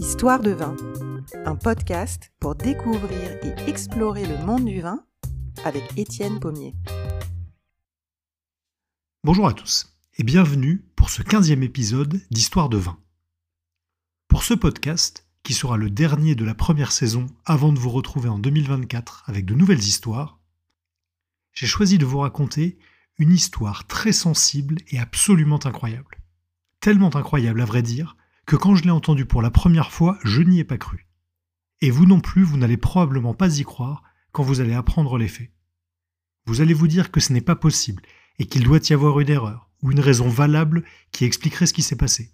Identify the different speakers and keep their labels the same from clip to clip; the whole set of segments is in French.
Speaker 1: Histoire de vin, un podcast pour découvrir et explorer le monde du vin avec Étienne Pommier.
Speaker 2: Bonjour à tous et bienvenue pour ce 15e épisode d'Histoire de vin. Pour ce podcast, qui sera le dernier de la première saison avant de vous retrouver en 2024 avec de nouvelles histoires, j'ai choisi de vous raconter une histoire très sensible et absolument incroyable. Tellement incroyable à vrai dire que quand je l'ai entendu pour la première fois, je n'y ai pas cru. Et vous non plus, vous n'allez probablement pas y croire quand vous allez apprendre les faits. Vous allez vous dire que ce n'est pas possible et qu'il doit y avoir une erreur ou une raison valable qui expliquerait ce qui s'est passé.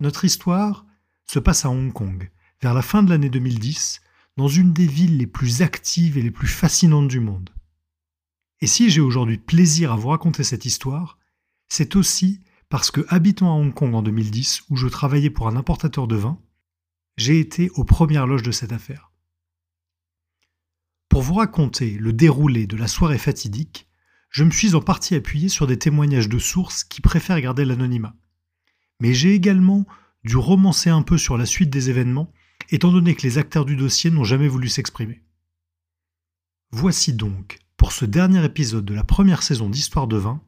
Speaker 2: Notre histoire se passe à Hong Kong, vers la fin de l'année 2010, dans une des villes les plus actives et les plus fascinantes du monde. Et si j'ai aujourd'hui plaisir à vous raconter cette histoire, c'est aussi parce que, habitant à Hong Kong en 2010, où je travaillais pour un importateur de vin, j'ai été aux premières loges de cette affaire. Pour vous raconter le déroulé de la soirée fatidique, je me suis en partie appuyé sur des témoignages de sources qui préfèrent garder l'anonymat. Mais j'ai également dû romancer un peu sur la suite des événements, étant donné que les acteurs du dossier n'ont jamais voulu s'exprimer. Voici donc, pour ce dernier épisode de la première saison d'Histoire de vin,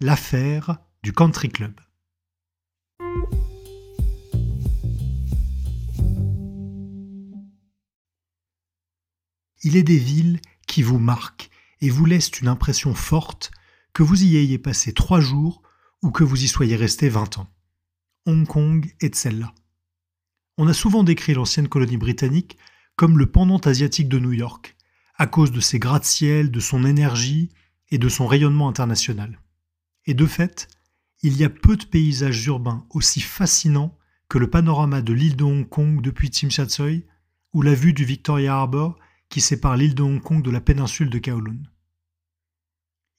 Speaker 2: l'affaire du Country Club. Il est des villes qui vous marquent et vous laissent une impression forte que vous y ayez passé trois jours ou que vous y soyez resté vingt ans. Hong Kong est celle-là. On a souvent décrit l'ancienne colonie britannique comme le pendant asiatique de New York, à cause de ses gratte-ciel, de son énergie et de son rayonnement international. Et de fait, il y a peu de paysages urbains aussi fascinants que le panorama de l'île de Hong Kong depuis Tsim Sha Tsui ou la vue du Victoria Harbour qui sépare l'île de Hong Kong de la péninsule de Kowloon.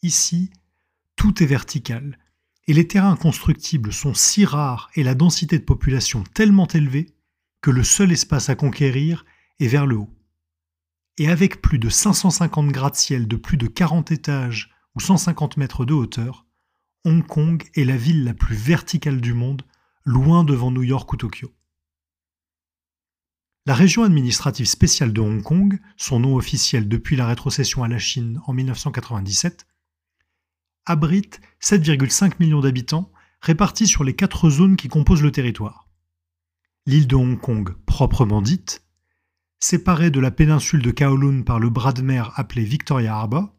Speaker 2: Ici, tout est vertical, et les terrains constructibles sont si rares et la densité de population tellement élevée que le seul espace à conquérir est vers le haut. Et avec plus de 550 gratte-ciel de plus de 40 étages ou 150 mètres de hauteur, Hong Kong est la ville la plus verticale du monde, loin devant New York ou Tokyo. La région administrative spéciale de Hong Kong, son nom officiel depuis la rétrocession à la Chine en 1997, abrite 7,5 millions d'habitants répartis sur les quatre zones qui composent le territoire. L'île de Hong Kong, proprement dite, séparée de la péninsule de Kowloon par le bras de mer appelé Victoria Harbour,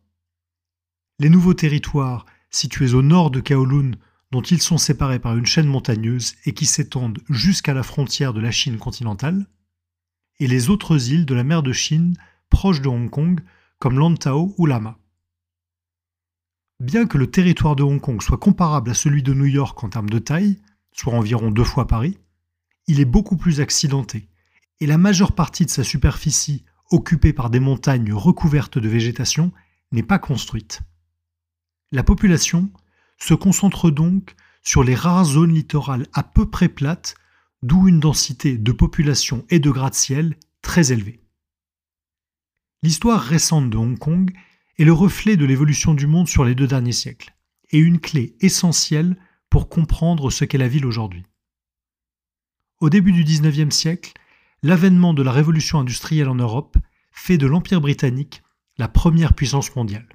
Speaker 2: les nouveaux territoires situés au nord de Kowloon, dont ils sont séparés par une chaîne montagneuse et qui s'étendent jusqu'à la frontière de la Chine continentale, et les autres îles de la mer de Chine proches de Hong Kong, comme Lantau ou Lama. Bien que le territoire de Hong Kong soit comparable à celui de New York en termes de taille, soit environ deux fois Paris, il est beaucoup plus accidenté, et la majeure partie de sa superficie, occupée par des montagnes recouvertes de végétation, n'est pas construite. La population se concentre donc sur les rares zones littorales à peu près plates, d'où une densité de population et de gratte-ciel très élevée. L'histoire récente de Hong Kong est le reflet de l'évolution du monde sur les deux derniers siècles, et une clé essentielle pour comprendre ce qu'est la ville aujourd'hui. Au début du XIXe siècle, l'avènement de la révolution industrielle en Europe fait de l'Empire britannique la première puissance mondiale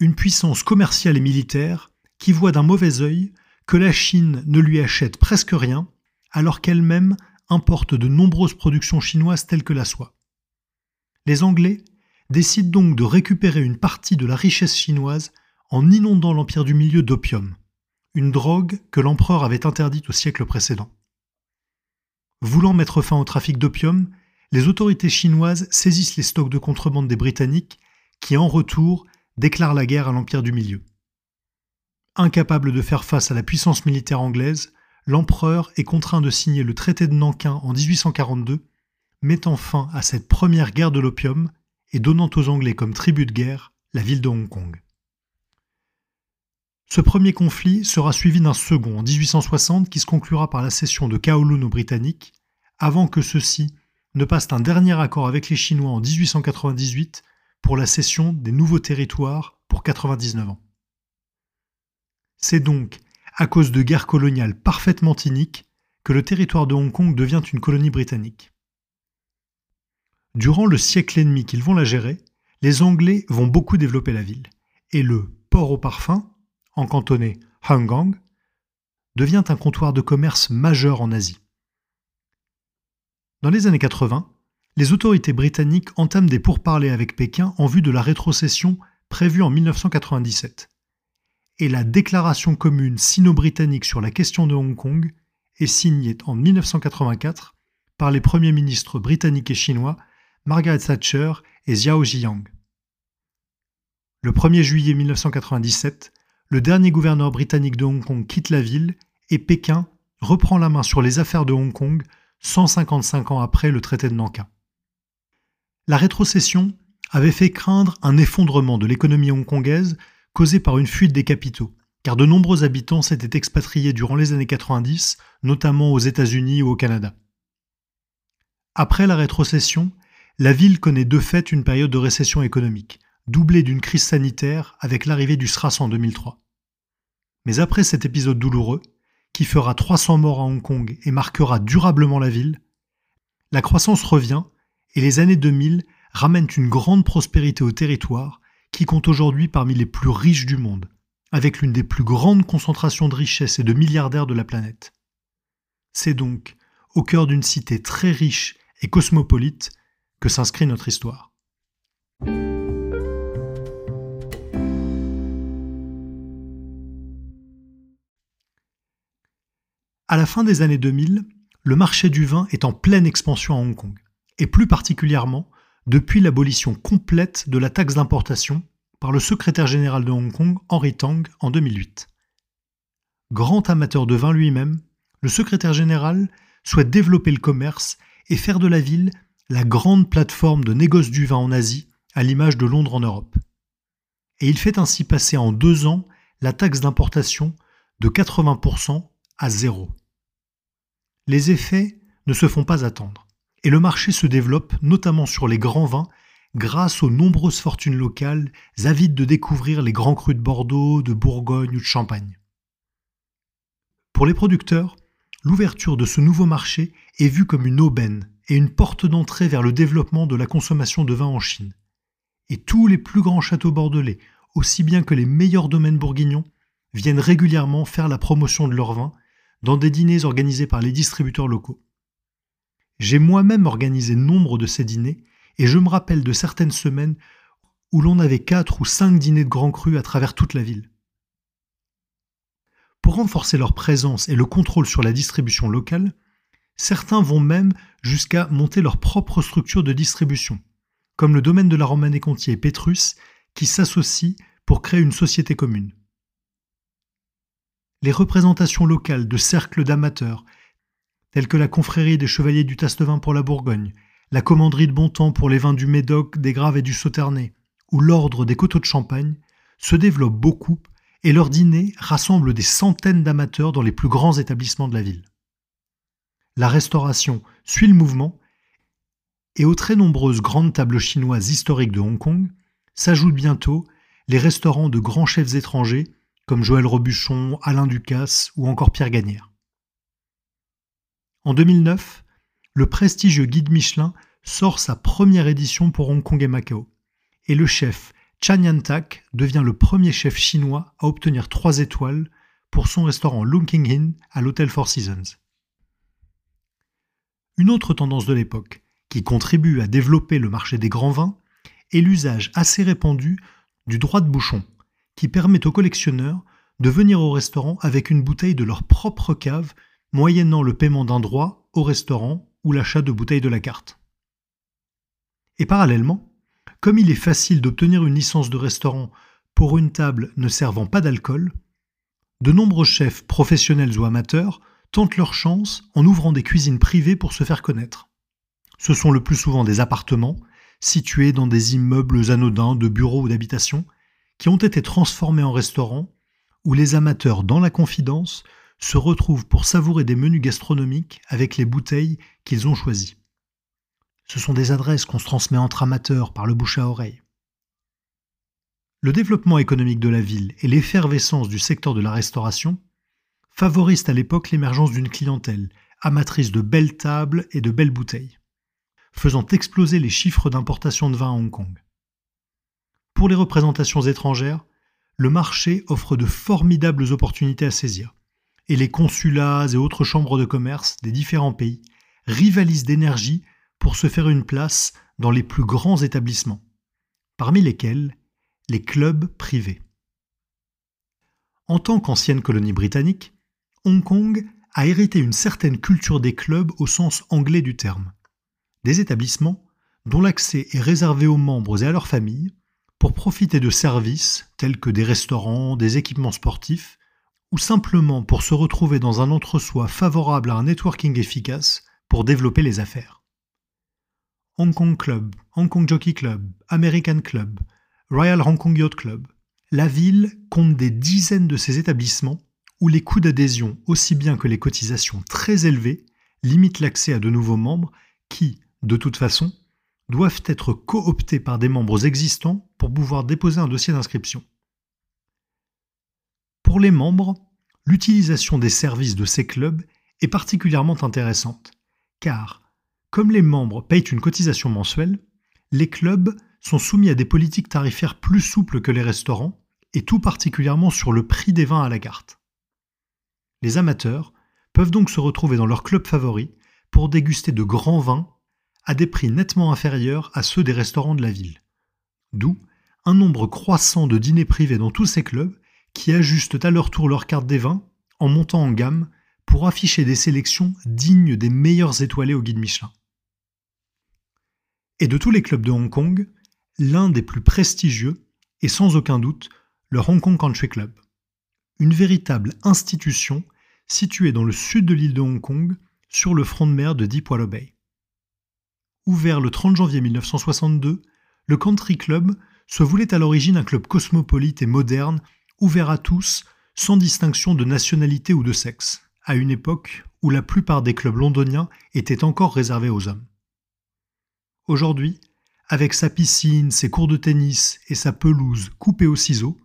Speaker 2: une puissance commerciale et militaire qui voit d'un mauvais œil que la Chine ne lui achète presque rien, alors qu'elle-même importe de nombreuses productions chinoises telles que la soie. Les Anglais décident donc de récupérer une partie de la richesse chinoise en inondant l'Empire du Milieu d'opium, une drogue que l'empereur avait interdite au siècle précédent. Voulant mettre fin au trafic d'opium, les autorités chinoises saisissent les stocks de contrebande des Britanniques qui, en retour, déclare la guerre à l'Empire du Milieu. Incapable de faire face à la puissance militaire anglaise, l'empereur est contraint de signer le traité de Nankin en 1842, mettant fin à cette première guerre de l'opium et donnant aux Anglais comme tribut de guerre la ville de Hong Kong. Ce premier conflit sera suivi d'un second en 1860 qui se conclura par la cession de Kowloon aux Britanniques, avant que ceux-ci ne passent un dernier accord avec les Chinois en 1898 pour la cession des nouveaux territoires pour pour 99 ans. C'est donc à cause de guerres coloniales parfaitement iniques que le territoire de Hong Kong devient une colonie britannique. Durant le siècle et demi qu'ils vont la gérer, les Anglais vont beaucoup développer la ville, et le port au parfum, encantonné Gang, devient un comptoir de commerce majeur en Asie. Dans les années 80, les autorités britanniques entament des pourparlers avec Pékin en vue de la rétrocession prévue en 1997. Et la déclaration commune sino-britannique sur la question de Hong Kong est signée en 1984 par les premiers ministres britanniques et chinois Margaret Thatcher et Xiao Ziyang. Le 1er juillet 1997, le dernier gouverneur britannique de Hong Kong quitte la ville et Pékin reprend la main sur les affaires de Hong Kong 155 ans après le traité de Nankin. La rétrocession avait fait craindre un effondrement de l'économie hongkongaise causé par une fuite des capitaux, car de nombreux habitants s'étaient expatriés durant les années 90, notamment aux États-Unis ou au Canada. Après la rétrocession, la ville connaît de fait une période de récession économique, doublée d'une crise sanitaire avec l'arrivée du SRAS en 2003. Mais après cet épisode douloureux, qui fera 300 morts à Hong Kong et marquera durablement la ville, la croissance revient et les années 2000 ramènent une grande prospérité au territoire qui compte aujourd'hui parmi les plus riches du monde, avec l'une des plus grandes concentrations de richesses et de milliardaires de la planète. C'est donc au cœur d'une cité très riche et cosmopolite que s'inscrit notre histoire. À la fin des années 2000, le marché du vin est en pleine expansion à Hong Kong et plus particulièrement depuis l'abolition complète de la taxe d'importation par le secrétaire général de Hong Kong, Henry Tang, en 2008. Grand amateur de vin lui-même, le secrétaire général souhaite développer le commerce et faire de la ville la grande plateforme de négoce du vin en Asie, à l'image de Londres en Europe. Et il fait ainsi passer en deux ans la taxe d'importation de 80% à zéro. Les effets ne se font pas attendre et le marché se développe notamment sur les grands vins grâce aux nombreuses fortunes locales avides de découvrir les grands crus de Bordeaux, de Bourgogne ou de Champagne. Pour les producteurs, l'ouverture de ce nouveau marché est vue comme une aubaine et une porte d'entrée vers le développement de la consommation de vin en Chine. Et tous les plus grands châteaux bordelais, aussi bien que les meilleurs domaines bourguignons, viennent régulièrement faire la promotion de leur vin dans des dîners organisés par les distributeurs locaux. J'ai moi-même organisé nombre de ces dîners, et je me rappelle de certaines semaines où l'on avait quatre ou cinq dîners de grands crus à travers toute la ville. Pour renforcer leur présence et le contrôle sur la distribution locale, certains vont même jusqu'à monter leur propre structure de distribution, comme le domaine de la Romanée-Conti et Pétrus, qui s'associent pour créer une société commune. Les représentations locales de cercles d'amateurs telles que la confrérie des chevaliers du Tastevin pour la Bourgogne, la commanderie de Bontemps pour les vins du Médoc, des Graves et du Sauternay, ou l'ordre des coteaux de Champagne, se développent beaucoup et leurs dîners rassemblent des centaines d'amateurs dans les plus grands établissements de la ville. La restauration suit le mouvement et aux très nombreuses grandes tables chinoises historiques de Hong Kong s'ajoutent bientôt les restaurants de grands chefs étrangers comme Joël Robuchon, Alain Ducasse ou encore Pierre Gagnère. En 2009, le prestigieux guide Michelin sort sa première édition pour Hong Kong et Macao, et le chef Chan Yan-tak devient le premier chef chinois à obtenir trois étoiles pour son restaurant Lunking Inn à l'hôtel Four Seasons. Une autre tendance de l'époque, qui contribue à développer le marché des grands vins, est l'usage assez répandu du droit de bouchon, qui permet aux collectionneurs de venir au restaurant avec une bouteille de leur propre cave moyennant le paiement d'un droit au restaurant ou l'achat de bouteilles de la carte. Et parallèlement, comme il est facile d'obtenir une licence de restaurant pour une table ne servant pas d'alcool, de nombreux chefs professionnels ou amateurs tentent leur chance en ouvrant des cuisines privées pour se faire connaître. Ce sont le plus souvent des appartements, situés dans des immeubles anodins de bureaux ou d'habitation, qui ont été transformés en restaurants, où les amateurs, dans la confidence, se retrouvent pour savourer des menus gastronomiques avec les bouteilles qu'ils ont choisies. Ce sont des adresses qu'on se transmet entre amateurs par le bouche à oreille. Le développement économique de la ville et l'effervescence du secteur de la restauration favorisent à l'époque l'émergence d'une clientèle amatrice de belles tables et de belles bouteilles, faisant exploser les chiffres d'importation de vin à Hong Kong. Pour les représentations étrangères, le marché offre de formidables opportunités à saisir, et les consulats et autres chambres de commerce des différents pays rivalisent d'énergie pour se faire une place dans les plus grands établissements, parmi lesquels les clubs privés. En tant qu'ancienne colonie britannique, Hong Kong a hérité une certaine culture des clubs au sens anglais du terme. Des établissements dont l'accès est réservé aux membres et à leurs familles pour profiter de services tels que des restaurants, des équipements sportifs, ou simplement pour se retrouver dans un entre-soi favorable à un networking efficace pour développer les affaires. Hong Kong Club, Hong Kong Jockey Club, American Club, Royal Hong Kong Yacht Club, la ville compte des dizaines de ces établissements où les coûts d'adhésion, aussi bien que les cotisations très élevées, limitent l'accès à de nouveaux membres qui, de toute façon, doivent être cooptés par des membres existants pour pouvoir déposer un dossier d'inscription. Pour les membres, l'utilisation des services de ces clubs est particulièrement intéressante, car, comme les membres payent une cotisation mensuelle, les clubs sont soumis à des politiques tarifaires plus souples que les restaurants, et tout particulièrement sur le prix des vins à la carte. Les amateurs peuvent donc se retrouver dans leur club favori pour déguster de grands vins à des prix nettement inférieurs à ceux des restaurants de la ville. D'où un nombre croissant de dîners privés dans tous ces clubs qui ajustent à leur tour leur carte des vins en montant en gamme pour afficher des sélections dignes des meilleurs étoilés au guide Michelin. Et de tous les clubs de Hong Kong, l'un des plus prestigieux est sans aucun doute le Hong Kong Country Club, une véritable institution située dans le sud de l'île de Hong Kong, sur le front de mer de Bay. Ouvert le 30 janvier 1962, le Country Club se voulait à l'origine un club cosmopolite et moderne, ouvert à tous, sans distinction de nationalité ou de sexe, à une époque où la plupart des clubs londoniens étaient encore réservés aux hommes. Aujourd'hui, avec sa piscine, ses cours de tennis et sa pelouse coupée au ciseau,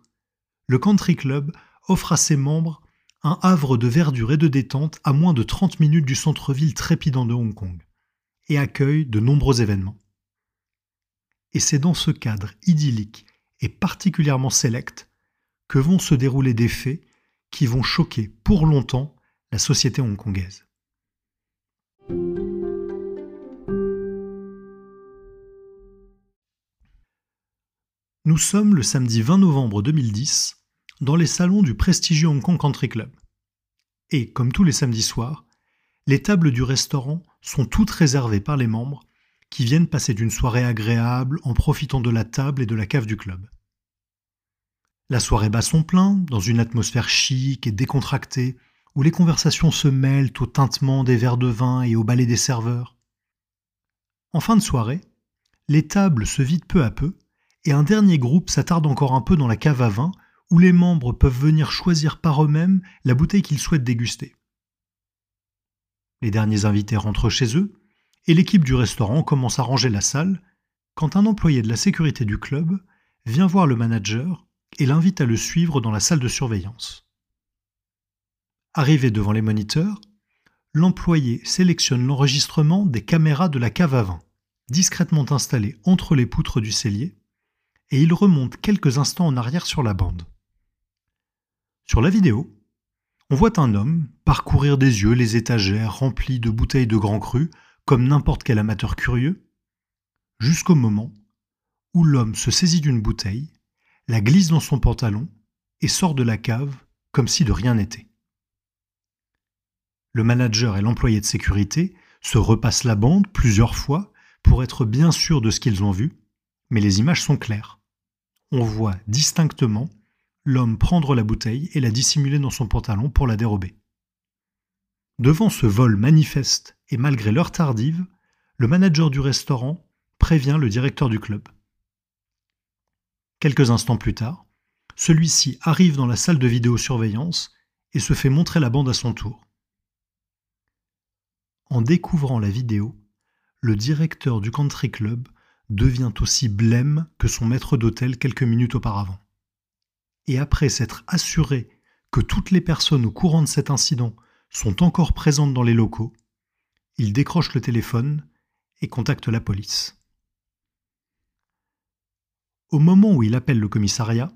Speaker 2: le Country Club offre à ses membres un havre de verdure et de détente à moins de 30 minutes du centre-ville trépidant de Hong Kong, et accueille de nombreux événements. Et c'est dans ce cadre idyllique et particulièrement sélect que vont se dérouler des faits qui vont choquer pour longtemps la société hongkongaise. Nous sommes le samedi 20 novembre 2010 dans les salons du prestigieux Hong Kong Country Club. Et, comme tous les samedis soirs, les tables du restaurant sont toutes réservées par les membres qui viennent passer d'une soirée agréable en profitant de la table et de la cave du club. La soirée bat son plein, dans une atmosphère chic et décontractée, où les conversations se mêlent au tintement des verres de vin et au balai des serveurs. En fin de soirée, les tables se vident peu à peu, et un dernier groupe s'attarde encore un peu dans la cave à vin, où les membres peuvent venir choisir par eux-mêmes la bouteille qu'ils souhaitent déguster. Les derniers invités rentrent chez eux, et l'équipe du restaurant commence à ranger la salle, quand un employé de la sécurité du club vient voir le manager et l'invite à le suivre dans la salle de surveillance. Arrivé devant les moniteurs, l'employé sélectionne l'enregistrement des caméras de la cave à vin, discrètement installées entre les poutres du cellier, et il remonte quelques instants en arrière sur la bande. Sur la vidéo, on voit un homme parcourir des yeux les étagères remplies de bouteilles de grand cru, comme n'importe quel amateur curieux, jusqu'au moment où l'homme se saisit d'une bouteille, la glisse dans son pantalon et sort de la cave comme si de rien n'était. Le manager et l'employé de sécurité se repassent la bande plusieurs fois pour être bien sûr de ce qu'ils ont vu, mais les images sont claires. On voit distinctement l'homme prendre la bouteille et la dissimuler dans son pantalon pour la dérober. Devant ce vol manifeste et malgré l'heure tardive, le manager du restaurant prévient le directeur du club. Quelques instants plus tard, celui-ci arrive dans la salle de vidéosurveillance et se fait montrer la bande à son tour. En découvrant la vidéo, le directeur du country club devient aussi blême que son maître d'hôtel quelques minutes auparavant. Et après s'être assuré que toutes les personnes au courant de cet incident sont encore présentes dans les locaux, il décroche le téléphone et contacte la police. Au moment où il appelle le commissariat,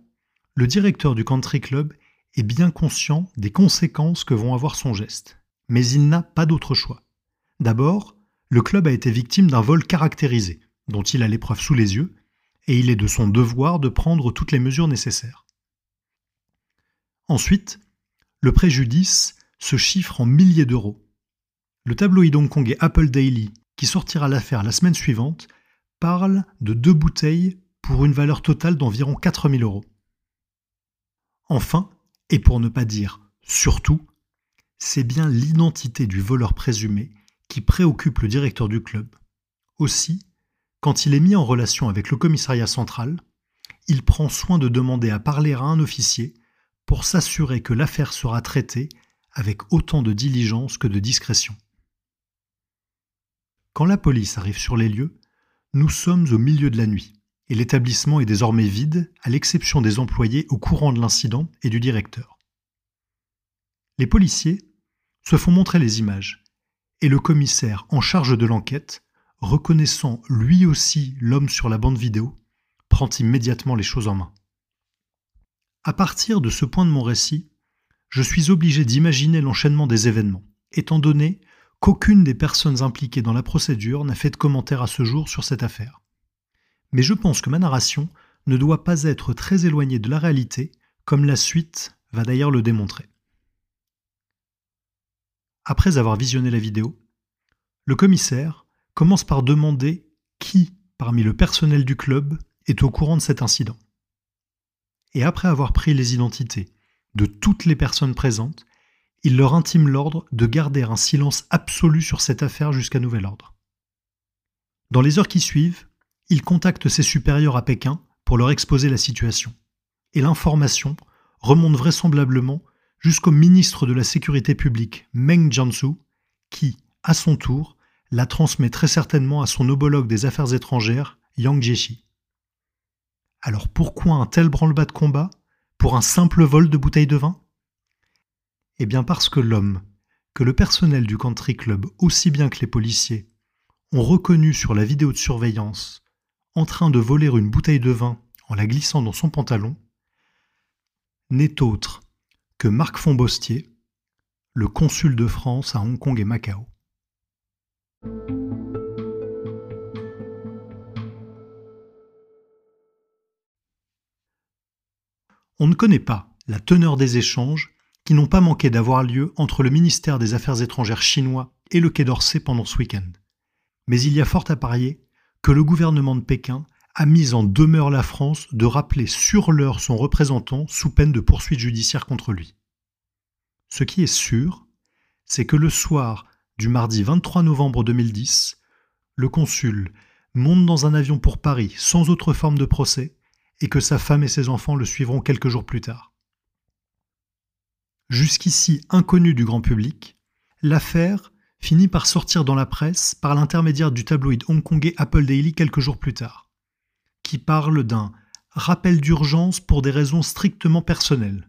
Speaker 2: le directeur du country club est bien conscient des conséquences que vont avoir son geste. Mais il n'a pas d'autre choix. D'abord, le club a été victime d'un vol caractérisé, dont il a l'épreuve sous les yeux, et il est de son devoir de prendre toutes les mesures nécessaires. Ensuite, le préjudice se chiffre en milliers d'euros. Le tabloïd hongkongais Apple Daily, qui sortira l'affaire la semaine suivante, parle de deux bouteilles pour une valeur totale d'environ 4000 euros. Enfin, et pour ne pas dire surtout, c'est bien l'identité du voleur présumé qui préoccupe le directeur du club. Aussi, quand il est mis en relation avec le commissariat central, il prend soin de demander à parler à un officier pour s'assurer que l'affaire sera traitée avec autant de diligence que de discrétion. Quand la police arrive sur les lieux, nous sommes au milieu de la nuit et l'établissement est désormais vide, à l'exception des employés au courant de l'incident et du directeur. Les policiers se font montrer les images, et le commissaire en charge de l'enquête, reconnaissant lui aussi l'homme sur la bande vidéo, prend immédiatement les choses en main. À partir de ce point de mon récit, je suis obligé d'imaginer l'enchaînement des événements, étant donné qu'aucune des personnes impliquées dans la procédure n'a fait de commentaire à ce jour sur cette affaire mais je pense que ma narration ne doit pas être très éloignée de la réalité, comme la suite va d'ailleurs le démontrer. Après avoir visionné la vidéo, le commissaire commence par demander qui, parmi le personnel du club, est au courant de cet incident. Et après avoir pris les identités de toutes les personnes présentes, il leur intime l'ordre de garder un silence absolu sur cette affaire jusqu'à nouvel ordre. Dans les heures qui suivent, il contacte ses supérieurs à Pékin pour leur exposer la situation. Et l'information remonte vraisemblablement jusqu'au ministre de la Sécurité publique, Meng Jianzhou, qui, à son tour, la transmet très certainement à son homologue des affaires étrangères, Yang Jiechi. Alors pourquoi un tel branle-bas de combat pour un simple vol de bouteilles de vin? Eh bien parce que l'homme, que le personnel du country club aussi bien que les policiers, ont reconnu sur la vidéo de surveillance en train de voler une bouteille de vin en la glissant dans son pantalon, n'est autre que Marc Fonbostier, le consul de France à Hong Kong et Macao. On ne connaît pas la teneur des échanges qui n'ont pas manqué d'avoir lieu entre le ministère des Affaires étrangères chinois et le Quai d'Orsay pendant ce week-end. Mais il y a fort à parier que le gouvernement de Pékin a mis en demeure la France de rappeler sur l'heure son représentant sous peine de poursuite judiciaire contre lui. Ce qui est sûr, c'est que le soir du mardi 23 novembre 2010, le consul monte dans un avion pour Paris sans autre forme de procès et que sa femme et ses enfants le suivront quelques jours plus tard. Jusqu'ici inconnu du grand public, l'affaire finit par sortir dans la presse par l'intermédiaire du tabloïd hongkongais Apple Daily quelques jours plus tard, qui parle d'un rappel d'urgence pour des raisons strictement personnelles.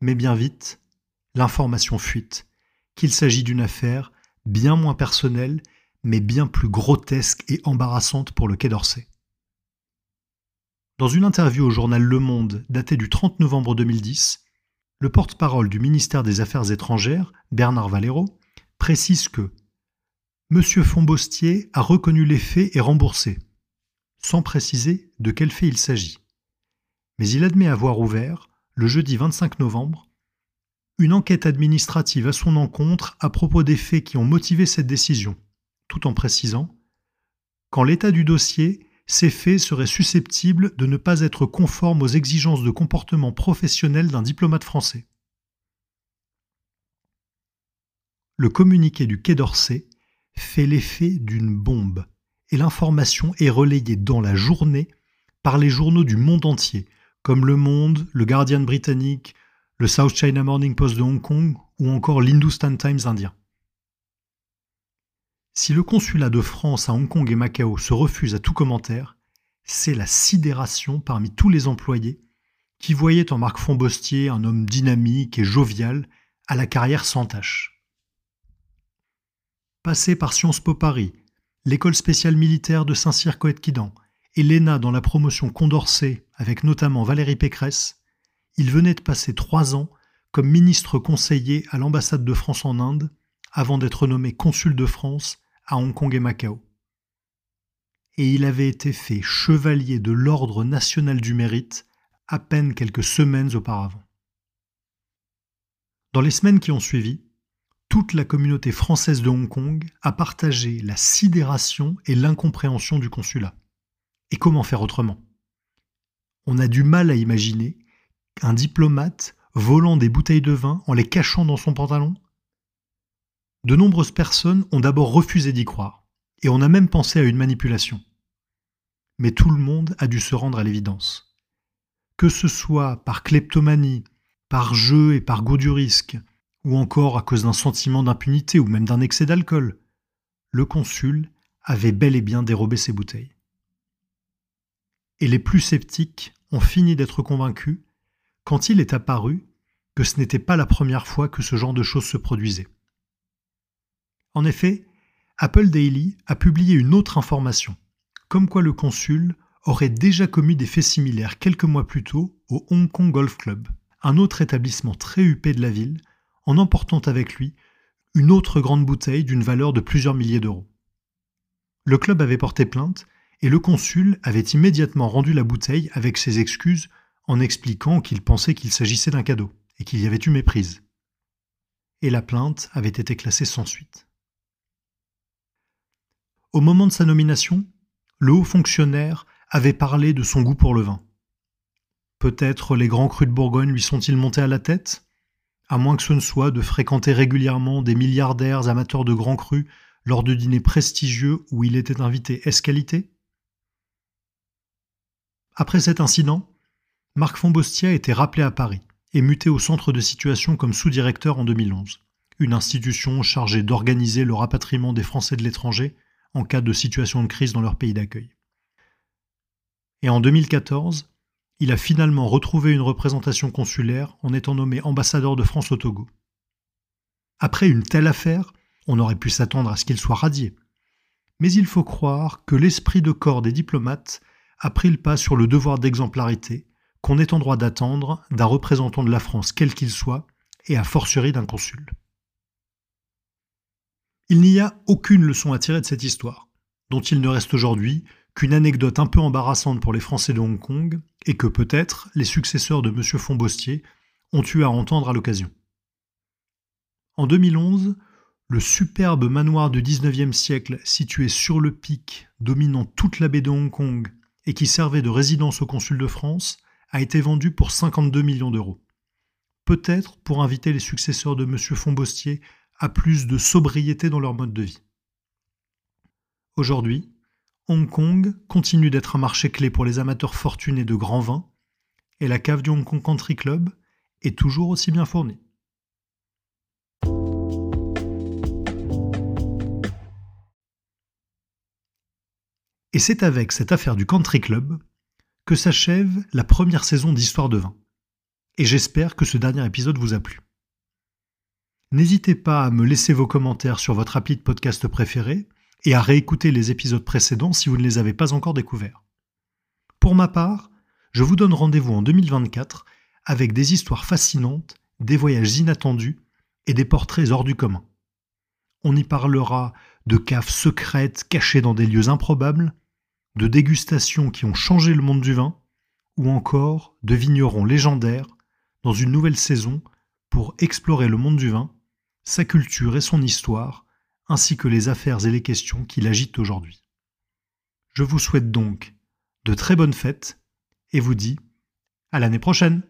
Speaker 2: Mais bien vite, l'information fuite qu'il s'agit d'une affaire bien moins personnelle, mais bien plus grotesque et embarrassante pour le Quai d'Orsay. Dans une interview au journal Le Monde datée du 30 novembre 2010, le porte-parole du ministère des Affaires étrangères, Bernard Valero, précise que M. Fonbostier a reconnu les faits et remboursé, sans préciser de quel fait il s'agit. Mais il admet avoir ouvert, le jeudi 25 novembre, une enquête administrative à son encontre à propos des faits qui ont motivé cette décision, tout en précisant qu'en l'état du dossier, ces faits seraient susceptibles de ne pas être conformes aux exigences de comportement professionnel d'un diplomate français. le communiqué du Quai d'Orsay fait l'effet d'une bombe et l'information est relayée dans la journée par les journaux du monde entier, comme Le Monde, le Guardian britannique, le South China Morning Post de Hong Kong ou encore l'Hindustan Times indien. Si le consulat de France à Hong Kong et Macao se refuse à tout commentaire, c'est la sidération parmi tous les employés qui voyait en Marc Fombostier un homme dynamique et jovial, à la carrière sans tâche. Passé par Sciences Po Paris, l'école spéciale militaire de Saint-Cyr-Coët-Quidan et l'ENA dans la promotion Condorcet avec notamment Valérie Pécresse, il venait de passer trois ans comme ministre conseiller à l'ambassade de France en Inde avant d'être nommé consul de France à Hong Kong et Macao. Et il avait été fait chevalier de l'Ordre national du mérite à peine quelques semaines auparavant. Dans les semaines qui ont suivi, toute la communauté française de Hong Kong a partagé la sidération et l'incompréhension du consulat. Et comment faire autrement? On a du mal à imaginer un diplomate volant des bouteilles de vin en les cachant dans son pantalon De nombreuses personnes ont d'abord refusé d'y croire, et on a même pensé à une manipulation. Mais tout le monde a dû se rendre à l'évidence. Que ce soit par kleptomanie, par jeu et par goût du risque, ou encore à cause d'un sentiment d'impunité ou même d'un excès d'alcool, le consul avait bel et bien dérobé ses bouteilles. Et les plus sceptiques ont fini d'être convaincus quand il est apparu que ce n'était pas la première fois que ce genre de choses se produisait. En effet, Apple Daily a publié une autre information, comme quoi le consul aurait déjà commis des faits similaires quelques mois plus tôt au Hong Kong Golf Club, un autre établissement très huppé de la ville, en emportant avec lui une autre grande bouteille d'une valeur de plusieurs milliers d'euros. Le club avait porté plainte et le consul avait immédiatement rendu la bouteille avec ses excuses en expliquant qu'il pensait qu'il s'agissait d'un cadeau et qu'il y avait eu méprise. Et la plainte avait été classée sans suite. Au moment de sa nomination, le haut fonctionnaire avait parlé de son goût pour le vin. Peut-être les grands crus de Bourgogne lui sont-ils montés à la tête? À moins que ce ne soit de fréquenter régulièrement des milliardaires amateurs de grands crus lors de dîners prestigieux où il était invité. Escalité Après cet incident, Marc Fombostia été rappelé à Paris et muté au centre de situation comme sous-directeur en 2011, une institution chargée d'organiser le rapatriement des Français de l'étranger en cas de situation de crise dans leur pays d'accueil. Et en 2014, il a finalement retrouvé une représentation consulaire en étant nommé ambassadeur de France au Togo. Après une telle affaire, on aurait pu s'attendre à ce qu'il soit radié. Mais il faut croire que l'esprit de corps des diplomates a pris le pas sur le devoir d'exemplarité qu'on est en droit d'attendre d'un représentant de la France quel qu'il soit, et à fortiori d'un consul. Il n'y a aucune leçon à tirer de cette histoire, dont il ne reste aujourd'hui qu'une anecdote un peu embarrassante pour les Français de Hong Kong, et que peut-être les successeurs de M. Fombostier ont eu à entendre à l'occasion. En 2011, le superbe manoir du XIXe siècle situé sur le pic dominant toute la baie de Hong Kong et qui servait de résidence au consul de France a été vendu pour 52 millions d'euros. Peut-être pour inviter les successeurs de M. Fombostier à plus de sobriété dans leur mode de vie. Aujourd'hui, Hong Kong continue d'être un marché clé pour les amateurs fortunés de grands vins, et la cave du Hong Kong Country Club est toujours aussi bien fournie. Et c'est avec cette affaire du Country Club que s'achève la première saison d'Histoire de vin. Et j'espère que ce dernier épisode vous a plu. N'hésitez pas à me laisser vos commentaires sur votre appli de podcast préféré et à réécouter les épisodes précédents si vous ne les avez pas encore découverts. Pour ma part, je vous donne rendez-vous en 2024 avec des histoires fascinantes, des voyages inattendus et des portraits hors du commun. On y parlera de caves secrètes cachées dans des lieux improbables, de dégustations qui ont changé le monde du vin, ou encore de vignerons légendaires dans une nouvelle saison pour explorer le monde du vin, sa culture et son histoire, ainsi que les affaires et les questions qui l'agitent aujourd'hui. Je vous souhaite donc de très bonnes fêtes et vous dis à l'année prochaine